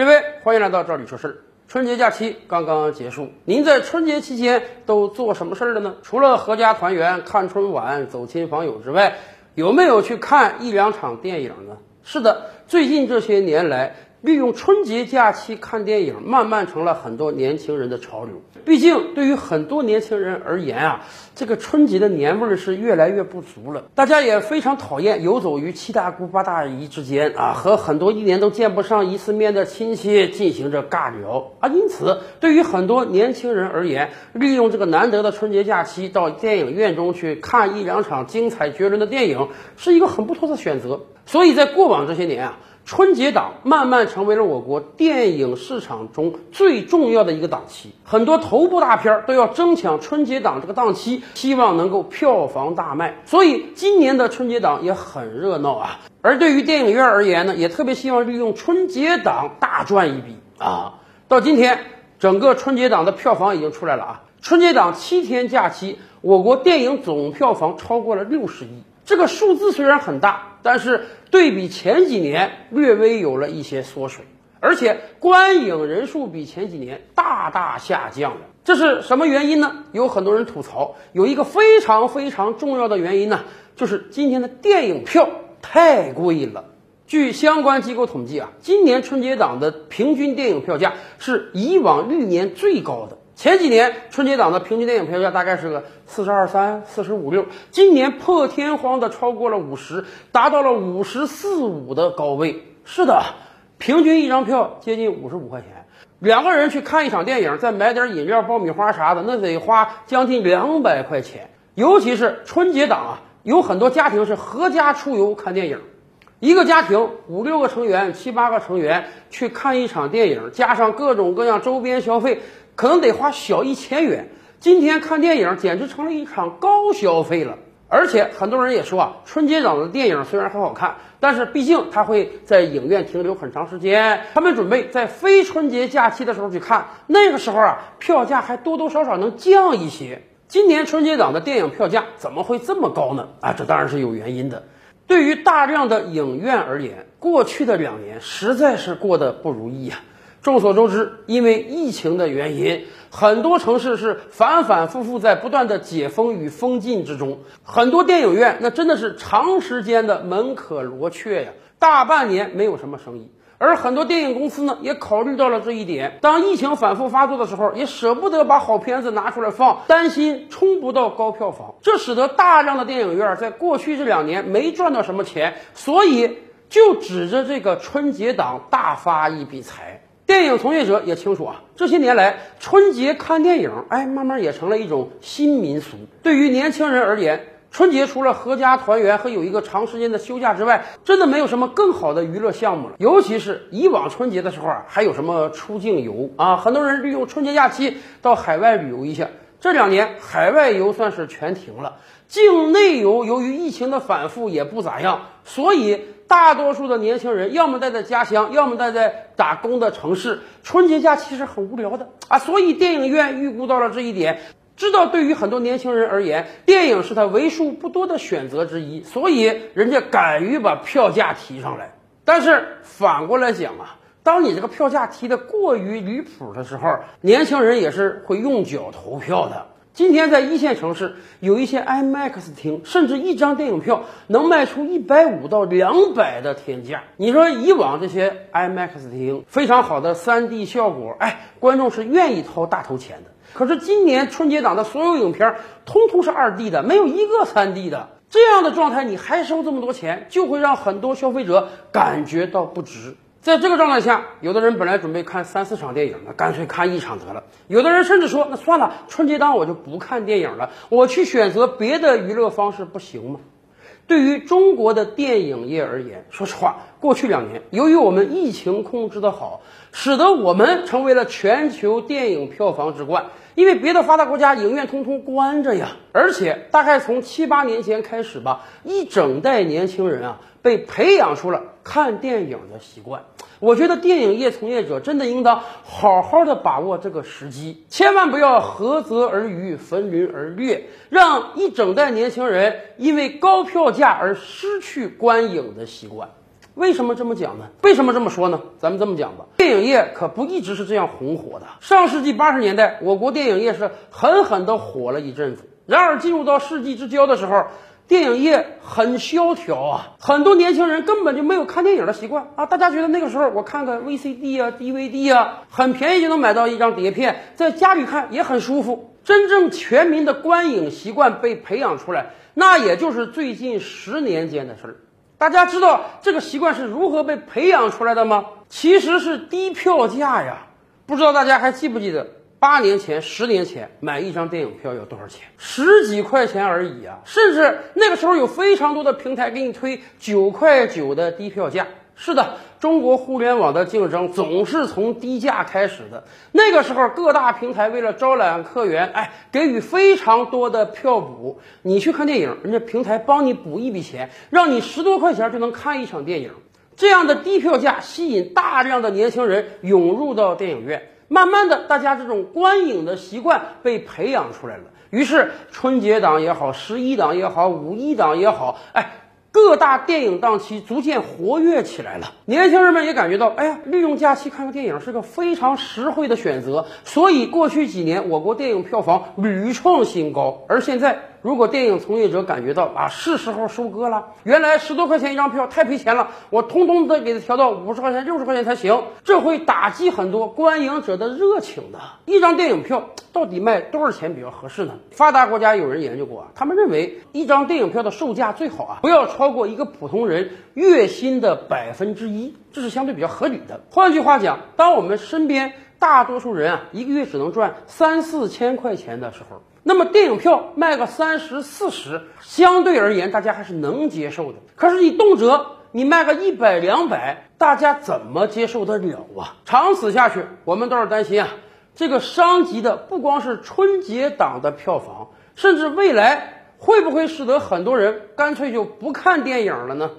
各位，欢迎来到这里说事儿。春节假期刚刚结束，您在春节期间都做什么事儿了呢？除了合家团圆、看春晚、走亲访友之外，有没有去看一两场电影呢？是的，最近这些年来。利用春节假期看电影，慢慢成了很多年轻人的潮流。毕竟，对于很多年轻人而言啊，这个春节的年味儿是越来越不足了。大家也非常讨厌游走于七大姑八大姨之间啊，和很多一年都见不上一次面的亲戚进行着尬聊啊。因此，对于很多年轻人而言，利用这个难得的春节假期到电影院中去看一两场精彩绝伦的电影，是一个很不错的选择。所以在过往这些年啊。春节档慢慢成为了我国电影市场中最重要的一个档期，很多头部大片都要争抢春节档这个档期，希望能够票房大卖。所以今年的春节档也很热闹啊。而对于电影院而言呢，也特别希望利用春节档大赚一笔啊。到今天，整个春节档的票房已经出来了啊。春节档七天假期，我国电影总票房超过了六十亿。这个数字虽然很大，但是对比前几年略微有了一些缩水，而且观影人数比前几年大大下降了。这是什么原因呢？有很多人吐槽，有一个非常非常重要的原因呢，就是今年的电影票太贵了。据相关机构统计啊，今年春节档的平均电影票价是以往历年最高的。前几年春节档的平均电影票价大概是个四十二三、四十五六，今年破天荒的超过了五十，达到了五十四五的高位。是的，平均一张票接近五十五块钱，两个人去看一场电影，再买点饮料、爆米花啥的，那得花将近两百块钱。尤其是春节档啊，有很多家庭是合家出游看电影，一个家庭五六个成员、七八个成员去看一场电影，加上各种各样周边消费。可能得花小一千元，今天看电影简直成了一场高消费了。而且很多人也说啊，春节档的电影虽然很好看，但是毕竟它会在影院停留很长时间，他们准备在非春节假期的时候去看，那个时候啊，票价还多多少少能降一些。今年春节档的电影票价怎么会这么高呢？啊，这当然是有原因的。对于大量的影院而言，过去的两年实在是过得不如意呀。众所周知，因为疫情的原因，很多城市是反反复复在不断的解封与封禁之中。很多电影院那真的是长时间的门可罗雀呀，大半年没有什么生意。而很多电影公司呢，也考虑到了这一点，当疫情反复发作的时候，也舍不得把好片子拿出来放，担心冲不到高票房，这使得大量的电影院在过去这两年没赚到什么钱，所以就指着这个春节档大发一笔财。电影从业者也清楚啊，这些年来春节看电影，哎，慢慢也成了一种新民俗。对于年轻人而言，春节除了合家团圆和有一个长时间的休假之外，真的没有什么更好的娱乐项目了。尤其是以往春节的时候啊，还有什么出境游啊，很多人利用春节假期到海外旅游一下。这两年海外游算是全停了，境内游由于疫情的反复也不咋样，所以。大多数的年轻人要么待在家乡，要么待在打工的城市。春节假期是很无聊的啊，所以电影院预估到了这一点，知道对于很多年轻人而言，电影是他为数不多的选择之一，所以人家敢于把票价提上来。但是反过来讲啊，当你这个票价提的过于离谱的时候，年轻人也是会用脚投票的。今天在一线城市，有一些 IMAX 厅，甚至一张电影票能卖出一百五到两百的天价。你说以往这些 IMAX 厅非常好的 3D 效果，哎，观众是愿意掏大头钱的。可是今年春节档的所有影片，通通是 2D 的，没有一个 3D 的。这样的状态，你还收这么多钱，就会让很多消费者感觉到不值。在这个状态下，有的人本来准备看三四场电影，那干脆看一场得了。有的人甚至说，那算了，春节档我就不看电影了，我去选择别的娱乐方式，不行吗？对于中国的电影业而言，说实话，过去两年，由于我们疫情控制的好，使得我们成为了全球电影票房之冠。因为别的发达国家影院通通关着呀，而且大概从七八年前开始吧，一整代年轻人啊被培养出了看电影的习惯。我觉得电影业从业者真的应当好好的把握这个时机，千万不要涸泽而渔，焚林而掠，让一整代年轻人因为高票价而失去观影的习惯。为什么这么讲呢？为什么这么说呢？咱们这么讲吧，电影业可不一直是这样红火的。上世纪八十年代，我国电影业是狠狠地火了一阵子。然而进入到世纪之交的时候，电影业很萧条啊，很多年轻人根本就没有看电影的习惯啊。大家觉得那个时候我看个 VCD 啊、DVD 啊，很便宜就能买到一张碟片，在家里看也很舒服。真正全民的观影习惯被培养出来，那也就是最近十年间的事儿。大家知道这个习惯是如何被培养出来的吗？其实是低票价呀。不知道大家还记不记得？八年前、十年前买一张电影票要多少钱？十几块钱而已啊！甚至那个时候有非常多的平台给你推九块九的低票价。是的，中国互联网的竞争总是从低价开始的。那个时候，各大平台为了招揽客源，哎，给予非常多的票补。你去看电影，人家平台帮你补一笔钱，让你十多块钱就能看一场电影。这样的低票价吸引大量的年轻人涌入到电影院。慢慢的，大家这种观影的习惯被培养出来了。于是，春节档也好，十一档也好，五一档也好，哎，各大电影档期逐渐活跃起来了。年轻人们也感觉到，哎呀，利用假期看个电影是个非常实惠的选择。所以，过去几年我国电影票房屡创新高。而现在，如果电影从业者感觉到啊，是时候收割了，原来十多块钱一张票太赔钱了，我通通得给它调到五十块钱、六十块钱才行，这会打击很多观影者的热情的。一张电影票到底卖多少钱比较合适呢？发达国家有人研究过啊，他们认为一张电影票的售价最好啊，不要超过一个普通人月薪的百分之一，这是相对比较合理的。换句话讲，当我们身边大多数人啊一个月只能赚三四千块钱的时候。那么电影票卖个三十四十，相对而言大家还是能接受的。可是你动辄你卖个一百两百，大家怎么接受得了啊？长此下去，我们倒是担心啊，这个伤及的不光是春节档的票房，甚至未来会不会使得很多人干脆就不看电影了呢？